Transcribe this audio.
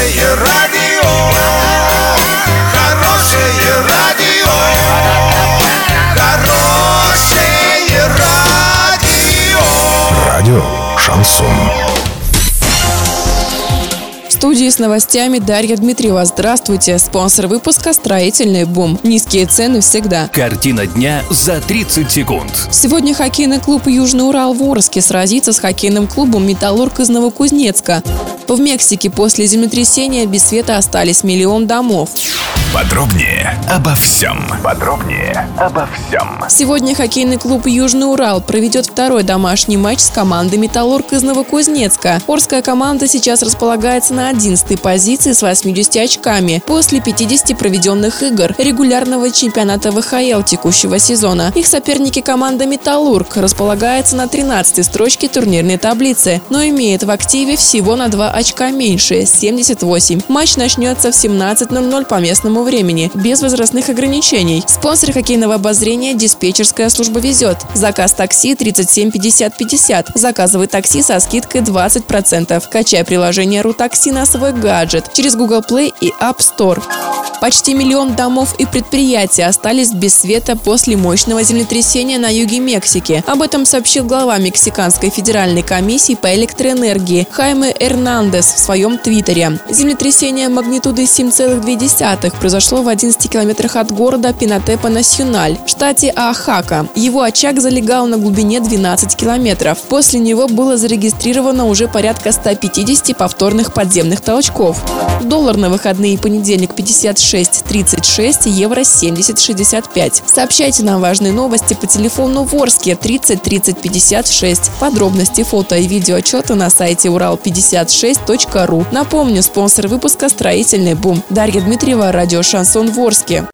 Хорошее радио, хорошее радио, хорошее радио. Радио Шансон. В студии с новостями Дарья Дмитриева. Здравствуйте. Спонсор выпуска «Строительный бум». Низкие цены всегда. Картина дня за 30 секунд. Сегодня хоккейный клуб «Южный Урал» в Орске сразится с хоккейным клубом «Металлург» из Новокузнецка. В Мексике после землетрясения без света остались миллион домов. Подробнее обо всем. Подробнее обо всем. Сегодня хоккейный клуб «Южный Урал» проведет второй домашний матч с командой «Металлург» из Новокузнецка. Орская команда сейчас располагается на 11 позиции с 80 очками после 50 проведенных игр регулярного чемпионата ВХЛ текущего сезона. Их соперники команда «Металлург» располагается на 13 строчке турнирной таблицы, но имеет в активе всего на 2 очка меньше – 78. Матч начнется в 17.00 по местному времени, без возрастных ограничений. Спонсор хоккейного обозрения «Диспетчерская служба везет». Заказ такси 37 50 50. Заказывай такси со скидкой 20%. Качай приложение «Рутакси» на свой гаджет через Google Play и App Store. Почти миллион домов и предприятий остались без света после мощного землетрясения на юге Мексики. Об этом сообщил глава Мексиканской федеральной комиссии по электроэнергии Хайме Эрнандес в своем твиттере. Землетрясение магнитудой 7,2 произошло в 11 километрах от города Пинатепа-Насьюналь в штате Аахака. Его очаг залегал на глубине 12 километров. После него было зарегистрировано уже порядка 150 повторных подземных толчков. Доллар на выходные понедельник 56.36, евро 70.65. Сообщайте нам важные новости по телефону Ворске 30 30 56. Подробности фото и видеоотчета на сайте урал56.ру. Напомню, спонсор выпуска «Строительный бум». Дарья Дмитриева, радио «Шансон Ворске».